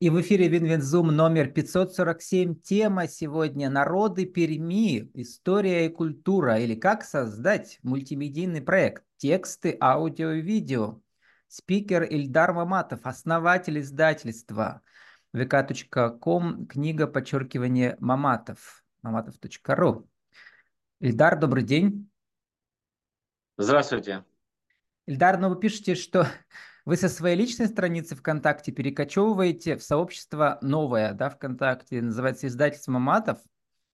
И в эфире WinWinZoom номер 547. Тема сегодня «Народы Перми. История и культура» или «Как создать мультимедийный проект. Тексты, аудио и видео». Спикер Ильдар Маматов, основатель издательства vk.com, книга подчеркивание Маматов, mamatov.ru. Ильдар, добрый день. Здравствуйте. Ильдар, ну вы пишете, что вы со своей личной страницы ВКонтакте перекочевываете в сообщество новое, да, ВКонтакте, называется издательство Маматов,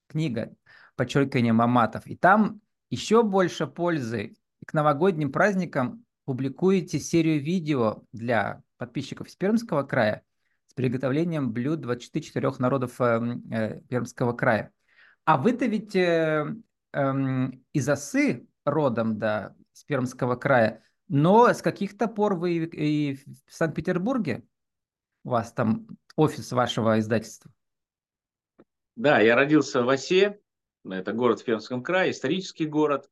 книга, подчеркивание Маматов. И там еще больше пользы. И к новогодним праздникам публикуете серию видео для подписчиков из Пермского края с приготовлением блюд 24 народов э, э, Пермского края. А вы-то ведь э, э, из Осы родом, да, из Пермского края. Но с каких-то пор вы и в Санкт-Петербурге? У вас там офис вашего издательства? Да, я родился в Осе, это город в Пермском крае, исторический город.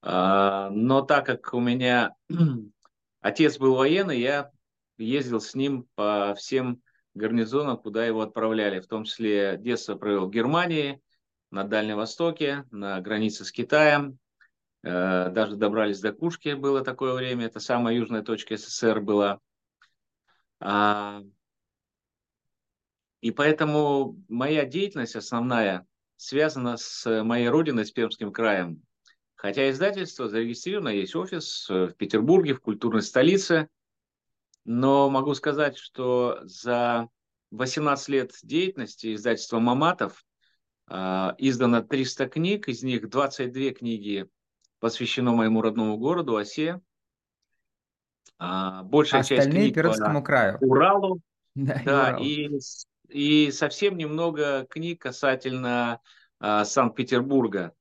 А, но так как у меня отец был военный, я ездил с ним по всем гарнизонам, куда его отправляли. В том числе детство провел в Германии, на Дальнем Востоке, на границе с Китаем, даже добрались до Кушки, было такое время, это самая южная точка СССР была. А, и поэтому моя деятельность основная связана с моей родиной, с Пермским краем. Хотя издательство зарегистрировано, есть офис в Петербурге, в культурной столице, но могу сказать, что за 18 лет деятельности издательства «Маматов» а, издано 300 книг, из них 22 книги посвящено моему родному городу, Осе. А, большая Остальные часть книг Пермскому по краю. Уралу. Да, да и, и совсем немного книг касательно а, Санкт-Петербурга.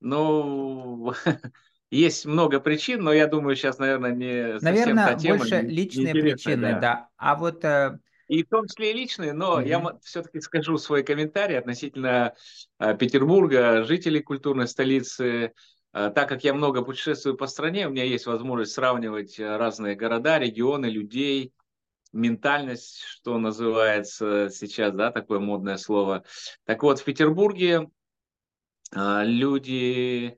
Ну, есть много причин, но я думаю, сейчас, наверное, не Наверное, та тема, больше личные причины, да. да. А вот... Э... И в том числе и личные, но mm-hmm. я все-таки скажу свой комментарий относительно э, Петербурга, жителей культурной столицы, так как я много путешествую по стране, у меня есть возможность сравнивать э, разные города, регионы, людей, ментальность, что называется сейчас, да, такое модное слово. Так вот, в Петербурге э, люди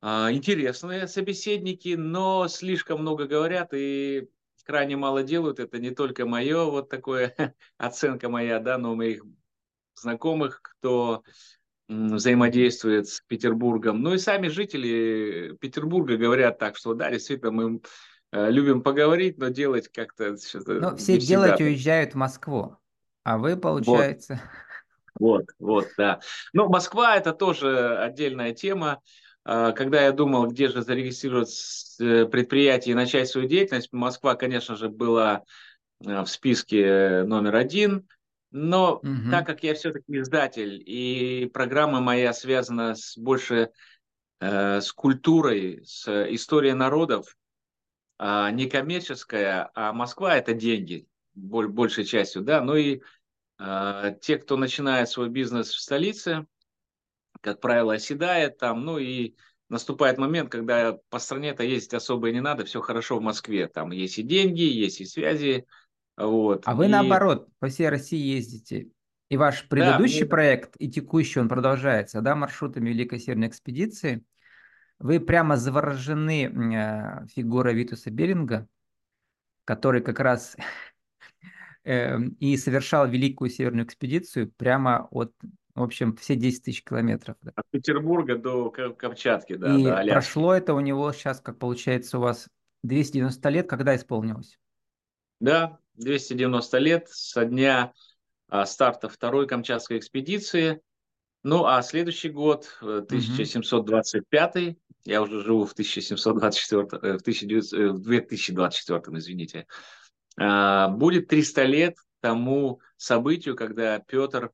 интересные собеседники, но слишком много говорят и крайне мало делают. Это не только мое, вот такое оценка моя, да, но моих знакомых, кто взаимодействует с Петербургом. Ну и сами жители Петербурга говорят так, что да, действительно, мы э, любим поговорить, но делать как-то... Ну, все делать уезжают в Москву, а вы, получается... Вот, вот, вот да. Ну, Москва – это тоже отдельная тема. А, когда я думал, где же зарегистрировать э, предприятие и начать свою деятельность, Москва, конечно же, была э, в списке номер один – но угу. так как я все-таки издатель, и программа моя связана с, больше э, с культурой, с историей народов, э, не коммерческая, а Москва – это деньги, боль, большей частью, да, ну и э, те, кто начинает свой бизнес в столице, как правило, оседает там, ну и наступает момент, когда по стране-то ездить особо и не надо, все хорошо в Москве, там есть и деньги, есть и связи, вот. А вы и... наоборот по всей России ездите. И ваш предыдущий да, проект, и текущий, он продолжается, да, маршрутами Великой Северной экспедиции. Вы прямо заворожены э, фигурой Витуса Беринга, который как раз э, и совершал Великую Северную экспедицию прямо от, в общем, все 10 тысяч километров. Да. От Петербурга до Камчатки, да, и до прошло это у него сейчас, как получается, у вас 290 лет, когда исполнилось? Да, 290 лет со дня а, старта второй Камчатской экспедиции. Ну, а следующий год, 1725, mm-hmm. я уже живу в 1724, э, в, 19, э, в 2024, извините, а, будет 300 лет тому событию, когда Петр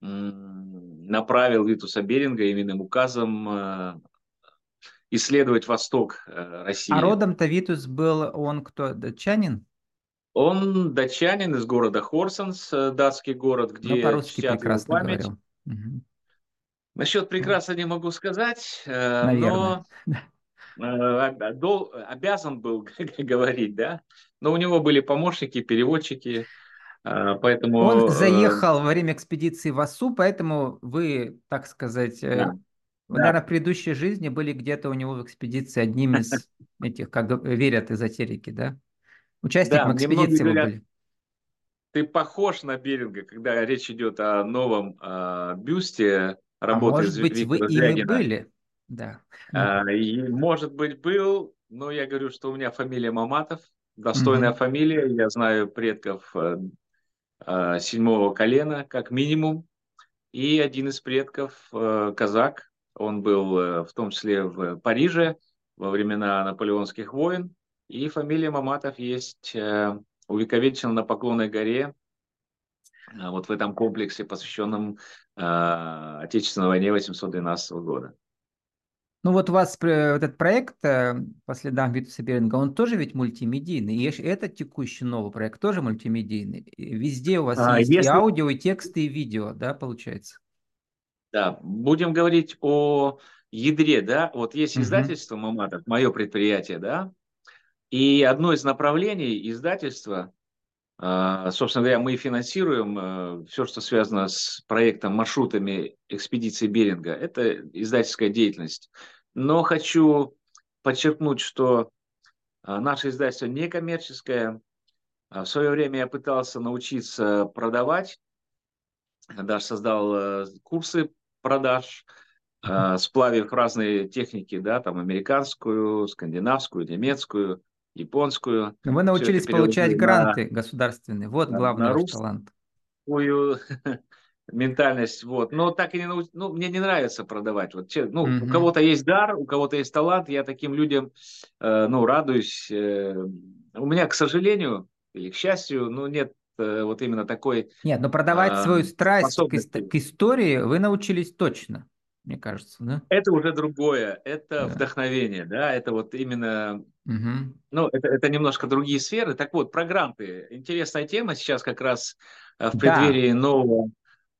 направил Витуса Беринга именным указом э, исследовать восток России. А родом-то Витус был он кто, датчанин? Он датчанин из города Хорсенс, э, датский город, ну, где ну, по-русски прекрасно память. говорил. Угу. Насчет прекрасно не могу сказать, э, Наверное. но э, обязан был говорить, да. Но у него были помощники, переводчики. Поэтому... Он заехал во время экспедиции в Асу, поэтому вы, так сказать, да, вы, наверное, в предыдущей жизни были где-то у него в экспедиции одним из этих, как верят эзотерики, да? Участником да, экспедиции вы говорят, были. Ты похож на Беринга, когда речь идет о новом э, бюсте работы а может быть, вы ими были? Да. А, и, может быть, был, но я говорю, что у меня фамилия Маматов, достойная угу. фамилия, я знаю предков э, э, седьмого колена, как минимум, и один из предков э, казак, он был э, в том числе в Париже во времена наполеонских войн, и фамилия Маматов есть э, увековечена на Поклонной горе, э, вот в этом комплексе, посвященном э, Отечественной войне 812 года. Ну вот у вас этот проект по следам Витуса Беринга, он тоже ведь мультимедийный. И этот текущий новый проект тоже мультимедийный. Везде у вас а, есть если... и аудио, и тексты, и видео, да, получается? Да, будем говорить о ядре, да. Вот есть издательство Маматов, мое предприятие, да, и одно из направлений издательства, а, собственно говоря, мы финансируем э, все, что связано с проектом маршрутами экспедиции Беринга. Это издательская деятельность. Но хочу подчеркнуть, что а, наше издательство не коммерческое. А в свое время я пытался научиться продавать, даже создал э, курсы продаж, сплавив разные техники, да, там американскую, скандинавскую, немецкую, японскую. Вы научились получать гранты на, государственные. Вот на, главный на ваш талант. ментальность, вот. Но так и не науч... ну, мне не нравится продавать. Вот, ну, mm у кого-то есть дар, у кого-то есть талант, я таким людям, э, ну, радуюсь. Э, у меня, к сожалению, или к счастью, ну, нет э, вот именно такой... Нет, но продавать э, свою страсть к, к истории вы научились точно, мне кажется, да? Это уже другое, это да. вдохновение, да, это вот именно Угу. Ну, это, это немножко другие сферы. Так вот, про гранты. Интересная тема сейчас как раз э, в преддверии да. нового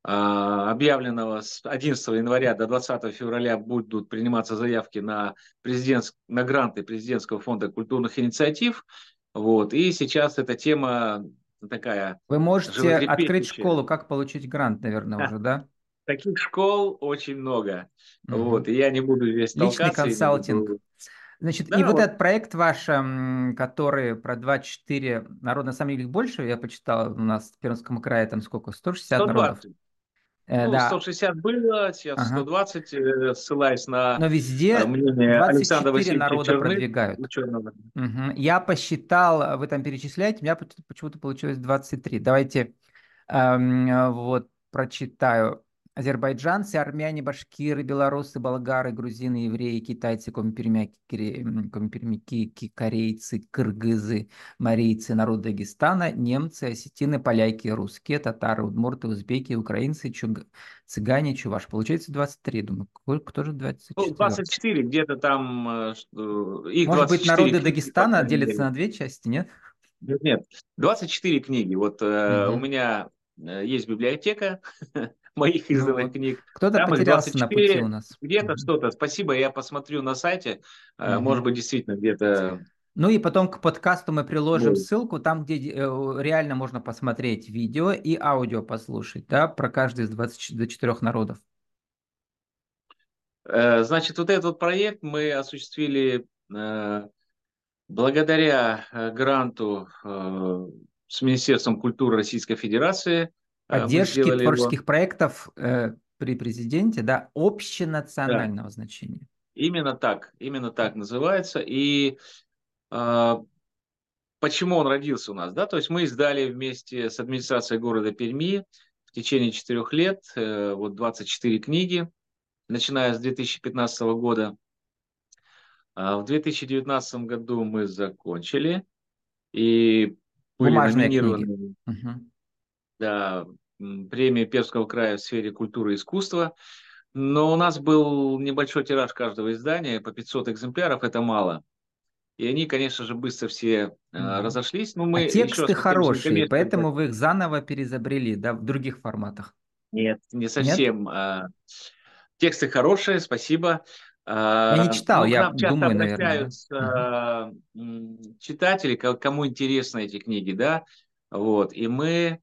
а, объявленного с 11 января до 20 февраля будут приниматься заявки на, президент, на гранты Президентского фонда культурных инициатив. Вот. И сейчас эта тема такая... Вы можете открыть школу, как получить грант, наверное, уже, да? Таких школ очень много. Угу. Вот. И я не буду здесь Личный консалтинг. Буду... Значит, да, и вот, вот этот проект ваш, который про 24 народа, на самом деле их больше, я почитал, у нас в Пермском крае там сколько, 160 120. народов. Э, ну, да. 160 было, сейчас ага. 120, э, ссылаясь на Но везде э, мнение 24 народа Черных, продвигают. Угу. Я посчитал, вы там перечисляете, у меня почему-то получилось 23. Давайте эм, вот прочитаю азербайджанцы, армяне, башкиры, белорусы, болгары, грузины, евреи, китайцы, компермяки, корейцы, кыргызы, марийцы, народ Дагестана, немцы, осетины, поляки, русские, татары, удмурты, узбеки, украинцы, чуг... цыгане, чуваш. Получается 23, думаю. Кто же 24? Ну, 24, где-то там... Э, их Может быть, народы Дагестана делятся на две части, нет? Нет, нет. 24 книги. Вот угу. э, у меня э, есть библиотека, моих изданных ну, книг. Кто-то Там потерялся 24, на пути у нас. Где-то mm-hmm. что-то. Спасибо, я посмотрю на сайте. Mm-hmm. Может быть, действительно где-то... Ну и потом к подкасту мы приложим ссылку, там, где э, реально можно посмотреть видео и аудио послушать, да, про каждый из 24 народов. Э, значит, вот этот проект мы осуществили благодаря гранту с Министерством культуры Российской Федерации – Э, Поддержки творческих его... проектов э, при президенте, да, общенационального да. значения. Именно так, именно так называется. И э, почему он родился у нас, да? То есть мы издали вместе с администрацией города Перми в течение четырех лет э, вот 24 книги, начиная с 2015 года. А в 2019 году мы закончили и были Бумажные номинированы. Книги. Угу да, премии Перского края в сфере культуры и искусства. Но у нас был небольшой тираж каждого издания, по 500 экземпляров, это мало. И они, конечно же, быстро все mm-hmm. разошлись. Но мы а тексты хорошие, поэтому вы их заново переизобрели, да, в других форматах? Нет, не совсем. Нет? А, тексты хорошие, спасибо. А, я не читал, ну, я думаю, наверное. Да? читатели, кому интересны эти книги, да, вот, и мы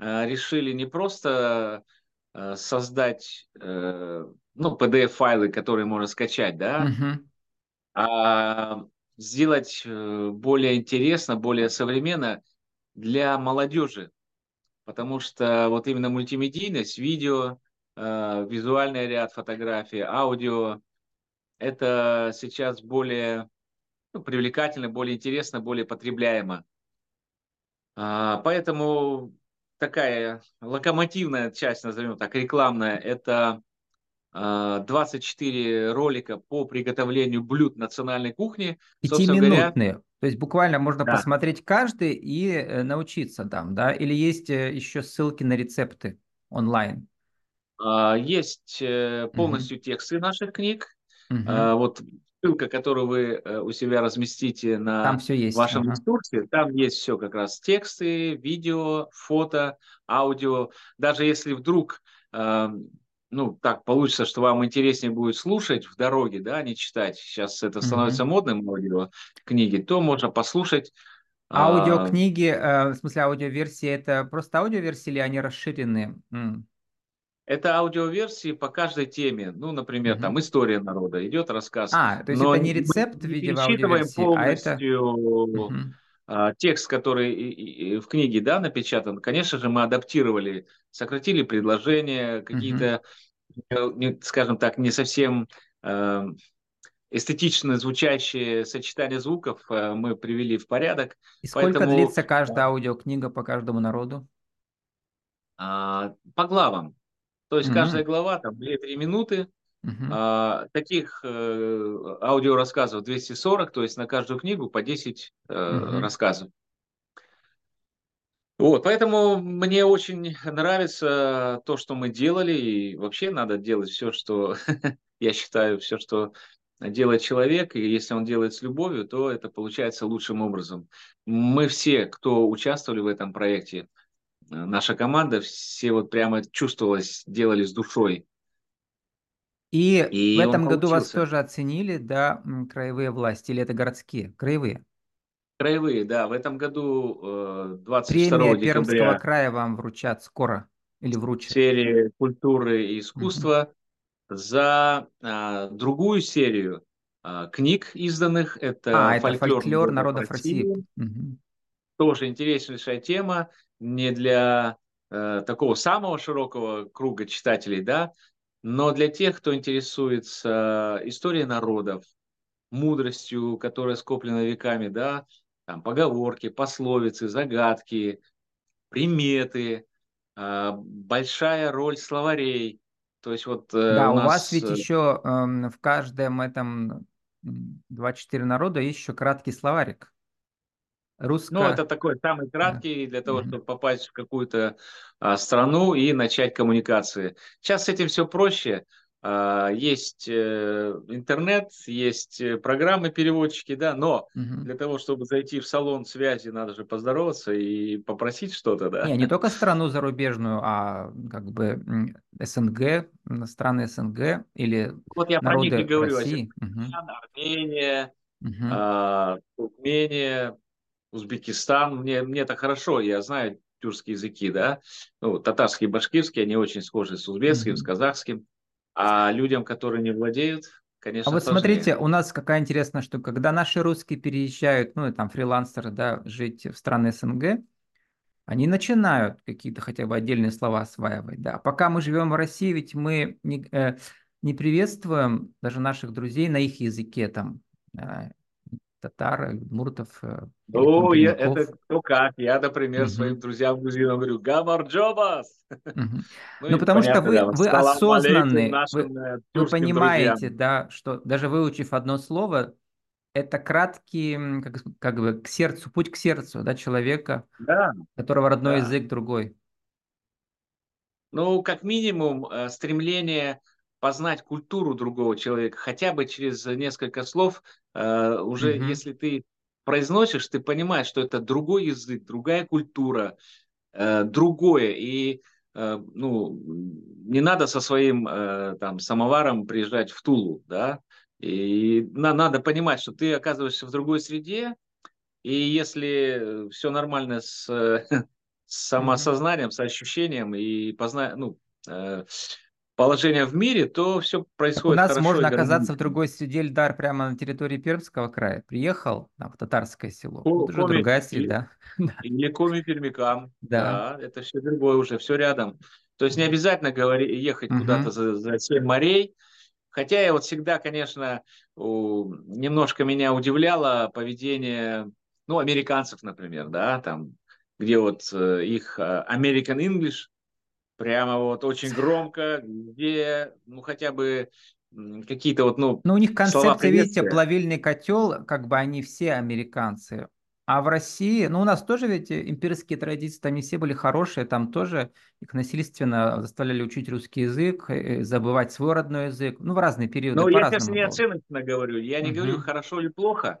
решили не просто создать ну, PDF-файлы, которые можно скачать, да, Мгм. а сделать более интересно, более современно для молодежи. Потому что вот именно мультимедийность, видео, визуальный ряд фотографий, аудио, это сейчас более ну, привлекательно, более интересно, более потребляемо. А, поэтому такая локомотивная часть, назовем так, рекламная, это 24 а, ролика по приготовлению блюд национальной кухни. Пятиминутные. То есть буквально можно да. посмотреть каждый и э, научиться там, да? Или есть э, еще ссылки на рецепты онлайн? А, есть э, полностью угу. тексты наших книг. Угу. Вот ссылка, которую вы у себя разместите на вашем ага. ресурсе, там есть все как раз тексты, видео, фото, аудио. Даже если вдруг ну, так получится, что вам интереснее будет слушать в дороге, да, а не читать. Сейчас это становится mm-hmm. модным аудио книги, то можно послушать. Аудиокниги, э, в смысле аудиоверсии, это просто аудиоверсии или они расширенные? Mm. Это аудиоверсии по каждой теме. Ну, например, mm-hmm. там история народа, идет рассказ. А, то есть но это не рецепт в виде аудиоверсии, полностью... а это... Mm-hmm текст, который в книге да, напечатан, конечно же, мы адаптировали, сократили предложения, какие-то, uh-huh. скажем так, не совсем э, эстетично звучащие сочетания звуков э, мы привели в порядок. И сколько Поэтому, длится каждая аудиокнига по каждому народу? По главам. То есть uh-huh. каждая глава там 2-3 минуты, Uh-huh. А, таких э, аудиорассказов 240, то есть на каждую книгу по 10 э, uh-huh. рассказов. Вот, поэтому мне очень нравится то, что мы делали, и вообще надо делать все, что я считаю, все, что делает человек, и если он делает с любовью, то это получается лучшим образом. Мы все, кто участвовали в этом проекте, наша команда, все вот прямо чувствовалось, делали с душой. И, и в этом году вас тоже оценили, да, краевые власти, или это городские? Краевые. Краевые, да. В этом году 22 Премия декабря Пермского края вам вручат скоро или вручат? серии культуры и искусства угу. за а, другую серию а, книг изданных. Это, а, фольклор, это фольклор народов России. России. Угу. Тоже интереснейшая тема. Не для э, такого самого широкого круга читателей, да, но для тех, кто интересуется историей народов, мудростью, которая скоплена веками, да, там поговорки, пословицы, загадки, приметы, э, большая роль словарей. То есть вот э, да, у, нас... у вас ведь еще э, эм, в каждом этом 24 народа есть еще краткий словарик. Русско... Ну, это такой самый краткий для того, чтобы попасть в какую-то а, страну и начать коммуникации. Сейчас с этим все проще. А, есть э, интернет, есть э, программы-переводчики, да, но угу. для того, чтобы зайти в салон связи, надо же поздороваться и попросить что-то, да. Не, не только страну зарубежную, а как бы СНГ, страны СНГ или Вот я народы про них и говорю, России. Угу. Армения, угу. а, Туркмения, Узбекистан, мне, мне это хорошо, я знаю тюркские языки, да, ну, татарский и башкирский, они очень схожи с узбекским, mm-hmm. с казахским, а людям, которые не владеют, конечно, А вот смотрите, у нас какая интересная штука, когда наши русские переезжают, ну, там, фрилансеры, да, жить в страны СНГ, они начинают какие-то хотя бы отдельные слова осваивать, да. Пока мы живем в России, ведь мы не, э, не приветствуем даже наших друзей на их языке, там, э, татар, удмуртов. Э, ну, я, это кто как. Я, например, угу. своим друзьям грузинам говорю «Гамарджобас». Угу. Ну, ну потому понятно, что вы, да, вы осознанны, вы, э, вы понимаете, друзьям. да, что даже выучив одно слово, это краткий, как, как бы, к сердцу, путь к сердцу, да, человека, да, которого родной да. язык другой. Ну, как минимум, э, стремление познать культуру другого человека, хотя бы через несколько слов, э, уже mm-hmm. если ты произносишь, ты понимаешь, что это другой язык, другая культура, э, другое, и э, ну, не надо со своим э, там самоваром приезжать в Тулу, да, и на, надо понимать, что ты оказываешься в другой среде, и если все нормально с с самосознанием, с ощущением и позна... ну, э, положение в мире, то все происходит У нас хорошо можно оказаться в другой среде, Ильдар, прямо на территории Пермского края. Приехал там, в татарское село. Ко- это уже другая среда. Или коми пермякам. Да. да, это все другое уже, все рядом. То есть не обязательно говори, ехать угу. куда-то за, за 7 морей. Хотя я вот всегда, конечно, немножко меня удивляло поведение, ну, американцев, например, да, там, где вот э, их э, American English, прямо вот очень громко, где, ну, хотя бы какие-то вот, ну, Ну, у них концепция, видите, плавильный котел, как бы они все американцы. А в России, ну, у нас тоже ведь имперские традиции, там не все были хорошие, там тоже их насильственно заставляли учить русский язык, э, забывать свой родной язык, ну, в разные периоды. Ну, я сейчас не оценочно говорю, я не угу. говорю, хорошо или плохо,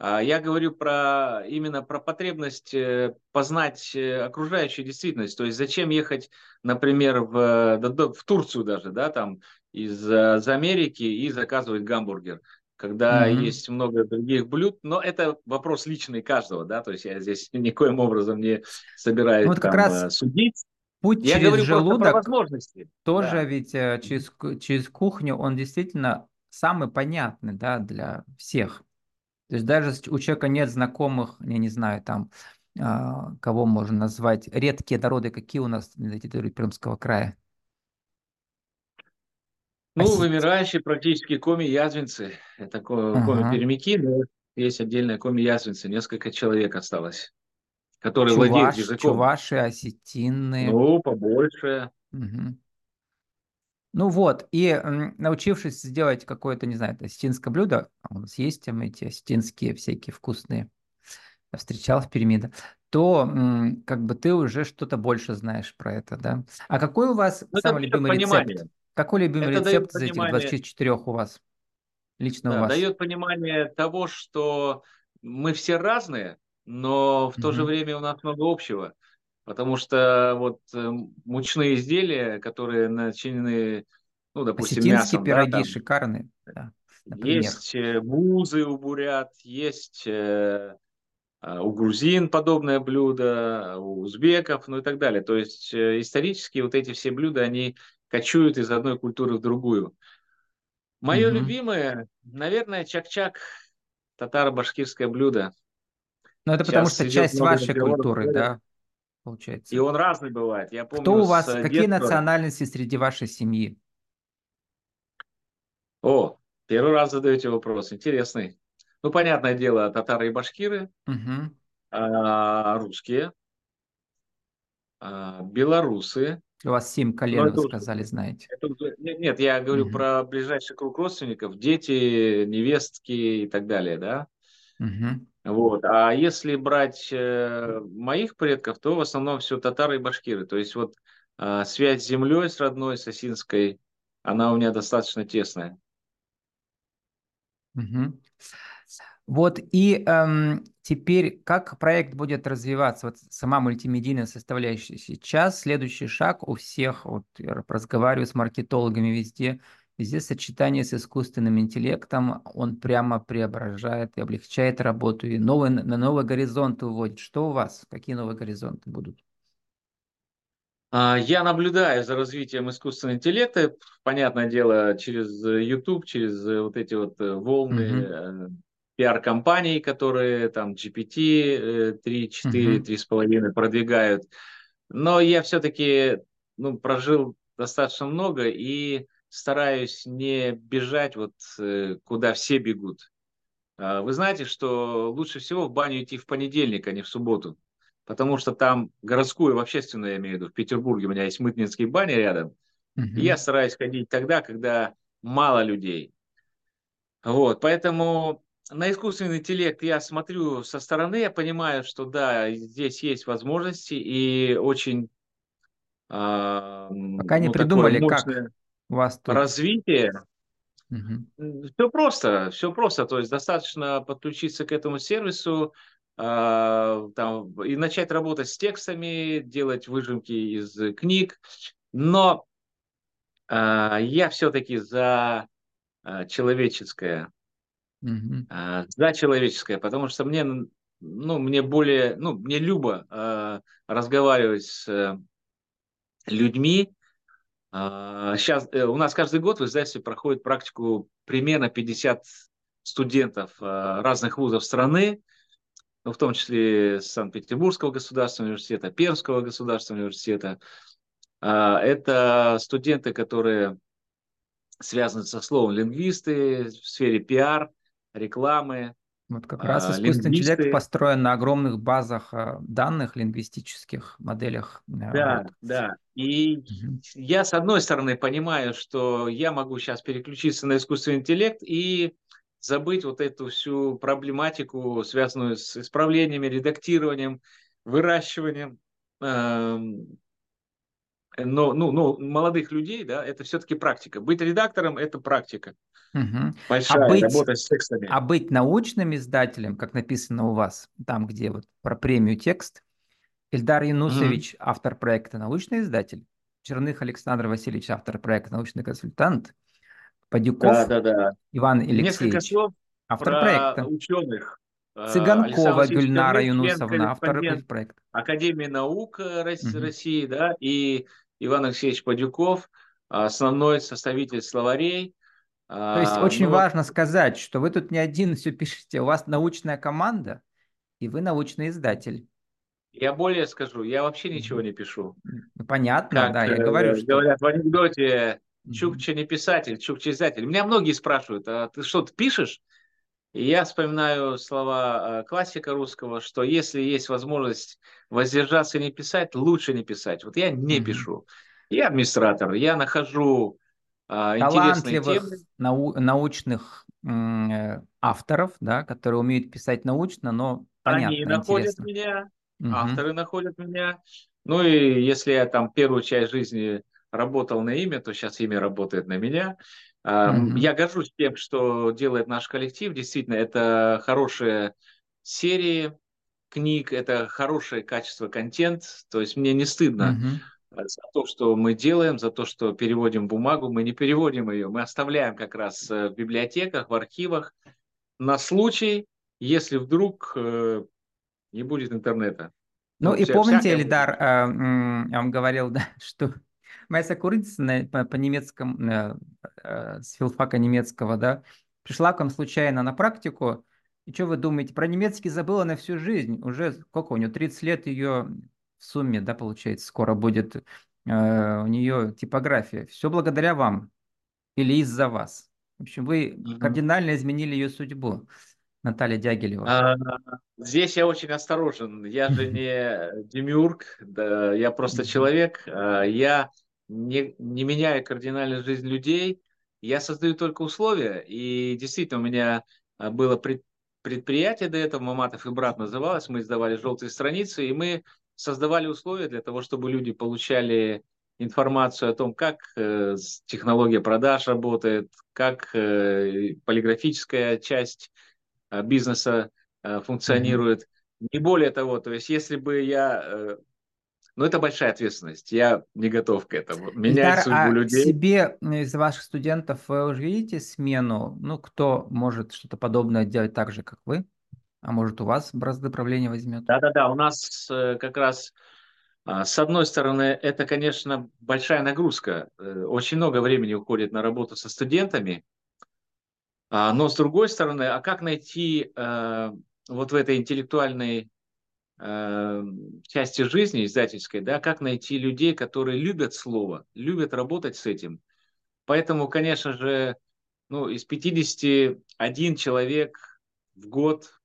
я говорю про именно про потребность э, познать э, окружающую действительность. То есть зачем ехать, например, в, в Турцию даже, да, там из, из Америки и заказывать гамбургер, когда mm-hmm. есть много других блюд. Но это вопрос личный каждого, да, то есть я здесь никоим образом не собираюсь ну, вот как там, раз э, судить. Путь я через говорю желудок про возможности. тоже да. ведь через, через кухню, он действительно самый понятный, да, для всех. То есть даже у человека нет знакомых, я не знаю, там, а, кого можно назвать, редкие народы, какие у нас на территории Пермского края? Ну, Осетия. вымирающие практически коми-язвинцы. Это коми-перемяки, но есть отдельные коми-язвинцы. Несколько человек осталось, которые Чуваш, владеют языком. Чуваши, осетины. Ну, побольше. Угу. Ну вот, и научившись сделать какое-то, не знаю, осетинское блюдо, а у нас есть там эти осетинские всякие вкусные, я встречал в Перми, то как бы ты уже что-то больше знаешь про это, да? А какой у вас ну, самый любимый понимание. рецепт? Какой любимый это рецепт из этих 24 у вас? Лично да, у вас? Дает понимание того, что мы все разные, но в mm-hmm. то же время у нас много общего. Потому что вот э, мучные изделия, которые начинены, ну, допустим, мясом. пироги да, шикарные. Да, есть бузы э, у бурят, есть э, а, у грузин подобное блюдо, у узбеков, ну и так далее. То есть исторически вот эти все блюда, они кочуют из одной культуры в другую. Мое угу. любимое, наверное, чак-чак, татаро-башкирское блюдо. Ну это потому что часть вашей культуры, да? Получается. И он разный бывает. Я помню, Кто у вас, какие детства... национальности среди вашей семьи? О, первый раз задаете вопрос, интересный. Ну, понятное дело, татары и башкиры, угу. а, русские, а, белорусы. У вас семь колен, вы сказали, знаете. Это, нет, нет, я говорю угу. про ближайший круг родственников, дети, невестки и так далее, да? Угу. Вот. А если брать э, моих предков, то в основном все татары и башкиры. То есть вот э, связь с землей, с родной, с Осинской, она у меня достаточно тесная. Угу. Вот и эм, теперь как проект будет развиваться? Вот сама мультимедийная составляющая сейчас, следующий шаг у всех, вот я разговариваю с маркетологами везде, Везде сочетание с искусственным интеллектом, он прямо преображает и облегчает работу, и новые, на новые горизонты уводит. Что у вас? Какие новые горизонты будут? А, я наблюдаю за развитием искусственного интеллекта, понятное дело, через YouTube, через вот эти вот э, волны mm-hmm. пиар-компаний, которые там GPT 3, 4, mm-hmm. 3,5 продвигают. Но я все-таки ну, прожил достаточно много и стараюсь не бежать вот э, куда все бегут. А, вы знаете, что лучше всего в баню идти в понедельник, а не в субботу. Потому что там городскую, в общественную, я имею в виду, в Петербурге у меня есть мытнинские бани рядом. Угу. И я стараюсь ходить тогда, когда мало людей. Вот, поэтому на искусственный интеллект я смотрю со стороны, я понимаю, что да, здесь есть возможности и очень... Э, Пока ну, не придумали, мощное... как вас тут... развитие. Угу. Все просто, все просто. То есть достаточно подключиться к этому сервису э, там, и начать работать с текстами, делать выжимки из книг. Но э, я все-таки за э, человеческое. Угу. Э, за человеческое, потому что мне ну, мне более, ну, мне любо э, разговаривать с э, людьми. Сейчас э, у нас каждый год в издательстве проходит практику примерно 50 студентов э, разных вузов страны, ну, в том числе Санкт-Петербургского государственного университета, Пермского государственного университета. Э, это студенты, которые связаны со словом лингвисты в сфере пиар, рекламы, вот как раз а, искусственный лингвисты. интеллект построен на огромных базах а, данных, лингвистических моделях. Да, вот. да. И угу. я, с одной стороны, понимаю, что я могу сейчас переключиться на искусственный интеллект и забыть вот эту всю проблематику, связанную с исправлениями, редактированием, выращиванием. Но ну, ну, молодых людей, да, это все-таки практика. Быть редактором – это практика. Угу. Большая а быть, работа с текстами. А быть научным издателем, как написано у вас, там, где вот про премию текст, Ильдар Янусович, угу. автор проекта «Научный издатель», Черных Александр Васильевич, автор проекта «Научный консультант», Падюков да, да, да. Иван Алексеевич, автор про проекта. ученых. Э, Цыганкова Гюльнара Юнусовна, автор проекта. Академии наук России, угу. да, и Иван Алексеевич Падюков, основной составитель словарей, то есть а, очень ну, важно сказать, что вы тут не один все пишете, у вас научная команда, и вы научный издатель. Я более скажу, я вообще ничего не пишу. Ну, понятно, как, да, я говорю, что... Говорят в анекдоте, Чукча не писатель, Чукча издатель. Меня многие спрашивают, а ты что-то пишешь? И я вспоминаю слова а, классика русского, что если есть возможность воздержаться и не писать, лучше не писать. Вот я не mm-hmm. пишу. Я администратор, я нахожу а, талантливых нау научных э, авторов, да, которые умеют писать научно, но понятно, Они находят интересно. меня, угу. авторы находят меня. Ну и если я там первую часть жизни работал на имя, то сейчас имя работает на меня. Угу. Я горжусь тем, что делает наш коллектив. Действительно, это хорошие серии книг, это хорошее качество контент. То есть мне не стыдно угу за то, что мы делаем, за то, что переводим бумагу. Мы не переводим ее, мы оставляем как раз э, в библиотеках, в архивах на случай, если вдруг э, не будет интернета. Ну, ну и помните, Элидар, э, я вам говорил, да, что моя сокурсница по, по немецкому, с филфака немецкого, да, пришла к вам случайно на практику, и что вы думаете, про немецкий забыла на всю жизнь, уже сколько у нее, 30 лет ее в сумме, да, получается, скоро будет э, у нее типография. Все благодаря вам или из-за вас. В общем, вы кардинально изменили ее судьбу. Наталья Дягилева. А, здесь я очень осторожен. Я же не демиург, да, я просто человек. А, я не, не меняю кардинально жизнь людей. Я создаю только условия. И действительно, у меня а, было предприятие до этого, Маматов и брат называлось. Мы издавали желтые страницы, и мы создавали условия для того, чтобы люди получали информацию о том, как э, технология продаж работает, как э, полиграфическая часть бизнеса э, функционирует. Mm-hmm. Не более того, то есть если бы я... Э, ну, это большая ответственность, я не готов к этому. Менять Ильдар, судьбу а людей. себе из ваших студентов вы уже видите смену? Ну, кто может что-то подобное делать так же, как вы? А может, у вас бразды правления возьмет? Да-да-да, у нас э, как раз, а, с одной стороны, это, конечно, большая нагрузка. Э, очень много времени уходит на работу со студентами. А, но, с другой стороны, а как найти э, вот в этой интеллектуальной части жизни издательской, да, как найти людей, которые любят слово, любят работать с этим. Поэтому, конечно же, ну, из 51 человек в год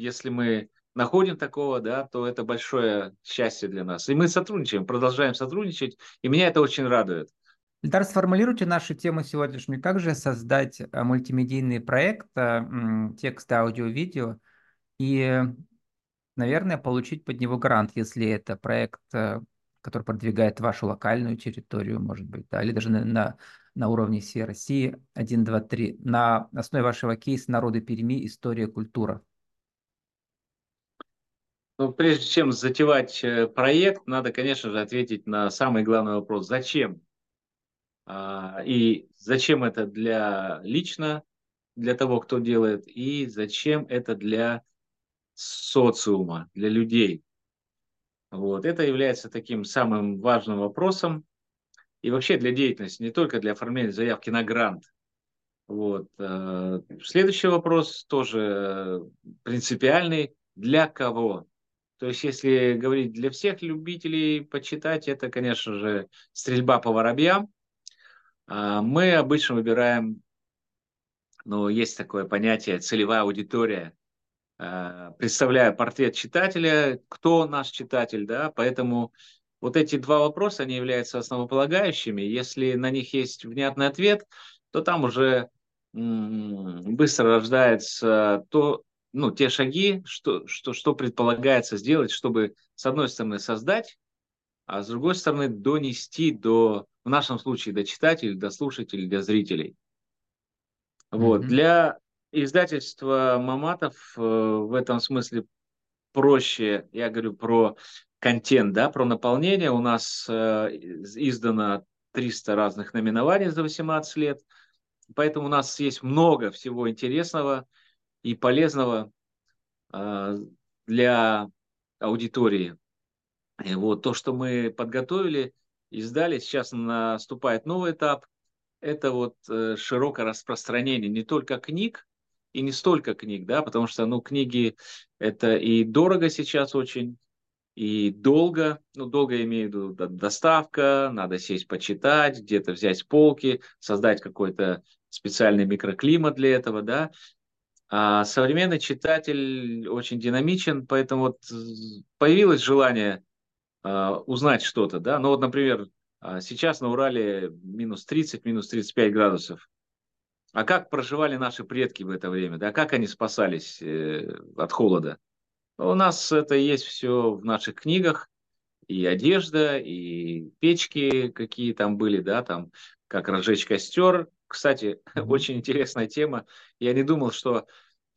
если мы находим такого, да, то это большое счастье для нас. И мы сотрудничаем, продолжаем сотрудничать, и меня это очень радует. Ильдар, сформулируйте нашу тему сегодняшнюю. Как же создать э, мультимедийный проект, э, текст, аудио, видео, и, наверное, получить под него грант, если это проект, э, который продвигает вашу локальную территорию, может быть, да, или даже на, на, на уровне всей России, 1, 2, 3, на основе вашего кейса «Народы Перми. История, культура». Ну, прежде чем затевать проект, надо, конечно же, ответить на самый главный вопрос. Зачем? А, и зачем это для лично, для того, кто делает, и зачем это для социума, для людей. Вот. Это является таким самым важным вопросом. И вообще для деятельности, не только для оформления заявки на грант. Вот. Э, следующий вопрос тоже принципиальный. Для кого? То есть, если говорить для всех любителей почитать, это, конечно же, стрельба по воробьям. А, мы обычно выбираем, ну, есть такое понятие целевая аудитория. А, представляя портрет читателя, кто наш читатель, да, поэтому вот эти два вопроса, они являются основополагающими. Если на них есть внятный ответ, то там уже быстро рождается то, ну, те шаги, что, что, что предполагается сделать, чтобы, с одной стороны, создать, а с другой стороны, донести до, в нашем случае, до читателей, до слушателей, до зрителей. Вот. Mm-hmm. Для издательства Маматов э, в этом смысле проще, я говорю про контент, да, про наполнение. У нас э, издано 300 разных наименований за 18 лет, поэтому у нас есть много всего интересного, и полезного а, для аудитории. И вот то, что мы подготовили, издали, сейчас наступает новый этап. Это вот э, широкое распространение не только книг, и не столько книг, да, потому что, ну, книги это и дорого сейчас очень, и долго, ну, долго я имею в виду доставка, надо сесть почитать, где-то взять с полки, создать какой-то специальный микроклимат для этого, да, а современный читатель очень динамичен, поэтому вот появилось желание узнать что-то, да. Ну вот, например, а, сейчас на Урале минус 30, минус 35 градусов. А как проживали наши предки в это время, да? Как они спасались э, от холода? У нас это есть все в наших книгах, и одежда, и печки какие там были, да, там как разжечь костер, кстати, очень интересная тема. Я не думал, что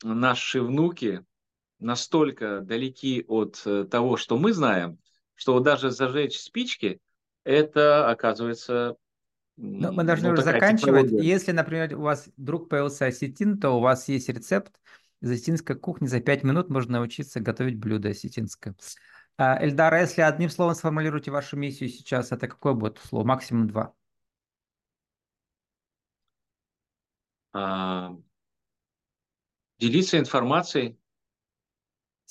наши внуки настолько далеки от э, того, что мы знаем, что даже зажечь спички, это оказывается но мы должны ну, уже заканчивать. Технология. Если, например, у вас вдруг появился осетин, то у вас есть рецепт из осетинской кухни. За 5 минут можно научиться готовить блюдо осетинское. А, Эльдар, если одним словом сформулируйте вашу миссию сейчас, это какое будет слово? Максимум два. а, делиться информацией.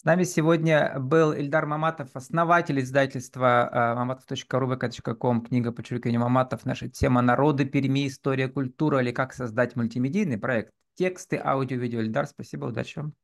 С нами сегодня был Ильдар Маматов, основатель издательства mamatov.ru, vk.com, книга по чуриканию Маматов. Наша тема «Народы Перми. История, культура» или «Как создать мультимедийный проект». Тексты, аудио, видео. Ильдар, спасибо, удачи вам.